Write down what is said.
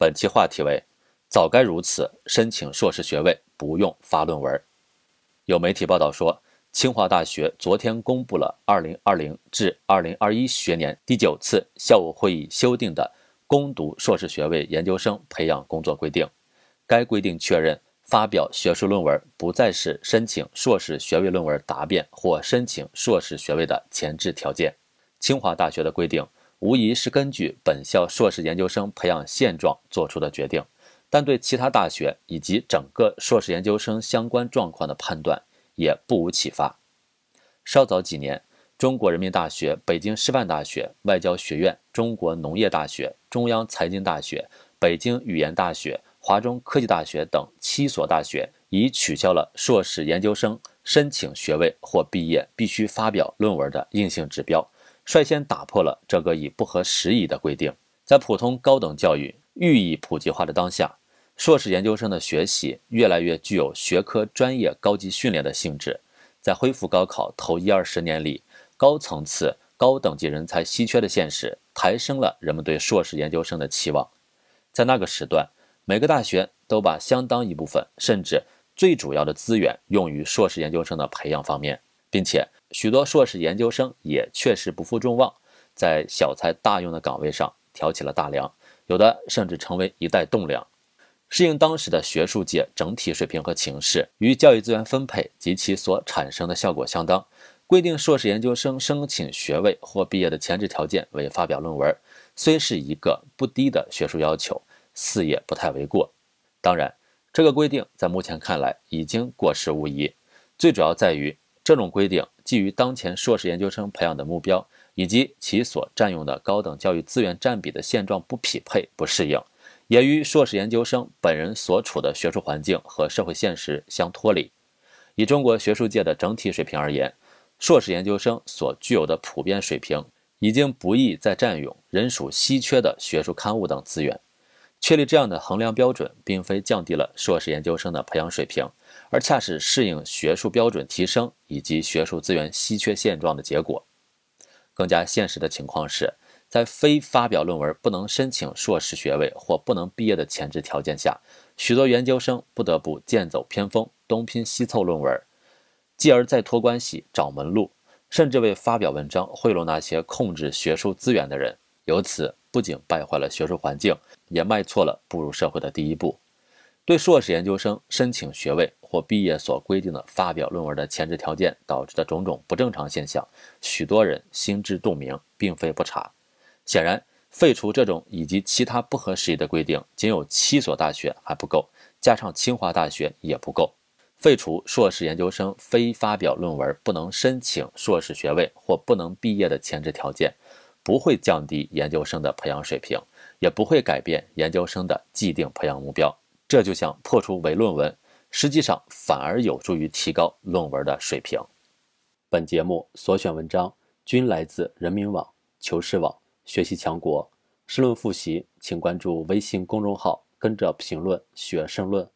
本期话题为：早该如此，申请硕士学位不用发论文。有媒体报道说，清华大学昨天公布了2020至2021学年第九次校务会议修订的攻读硕士学位研究生培养工作规定。该规定确认，发表学术论文不再是申请硕士学位论文答辩或申请硕士学位的前置条件。清华大学的规定。无疑是根据本校硕士研究生培养现状做出的决定，但对其他大学以及整个硕士研究生相关状况的判断也不无启发。稍早几年，中国人民大学、北京师范大学、外交学院、中国农业大学、中央财经大学、北京语言大学、华中科技大学等七所大学已取消了硕士研究生申请学位或毕业必须发表论文的硬性指标。率先打破了这个已不合时宜的规定。在普通高等教育日益普及化的当下，硕士研究生的学习越来越具有学科专业高级训练的性质。在恢复高考头一二十年里，高层次、高等级人才稀缺的现实，抬升了人们对硕士研究生的期望。在那个时段，每个大学都把相当一部分，甚至最主要的资源用于硕士研究生的培养方面，并且。许多硕士研究生也确实不负众望，在小才大用的岗位上挑起了大梁，有的甚至成为一代栋梁。适应当时的学术界整体水平和情势，与教育资源分配及其所产生的效果相当，规定硕士研究生申请学位或毕业的前置条件为发表论文，虽是一个不低的学术要求，似也不太为过。当然，这个规定在目前看来已经过时无疑，最主要在于。这种规定基于当前硕士研究生培养的目标以及其所占用的高等教育资源占比的现状不匹配、不适应，也与硕士研究生本人所处的学术环境和社会现实相脱离。以中国学术界的整体水平而言，硕士研究生所具有的普遍水平，已经不易再占用人属稀缺的学术刊物等资源。确立这样的衡量标准，并非降低了硕士研究生的培养水平，而恰是适应学术标准提升以及学术资源稀缺现状的结果。更加现实的情况是，在非发表论文不能申请硕士学位或不能毕业的前置条件下，许多研究生不得不剑走偏锋，东拼西凑论文，继而再托关系找门路，甚至为发表文章贿赂那些控制学术资源的人，由此。不仅败坏了学术环境，也迈错了步入社会的第一步。对硕士研究生申请学位或毕业所规定的发表论文的前置条件导致的种种不正常现象，许多人心知肚明，并非不查。显然，废除这种以及其他不合时宜的规定，仅有七所大学还不够，加上清华大学也不够。废除硕士研究生非发表论文不能申请硕士学位或不能毕业的前置条件。不会降低研究生的培养水平，也不会改变研究生的既定培养目标。这就像破除伪论文，实际上反而有助于提高论文的水平。本节目所选文章均来自人民网、求是网、学习强国。申论复习，请关注微信公众号，跟着评论学申论。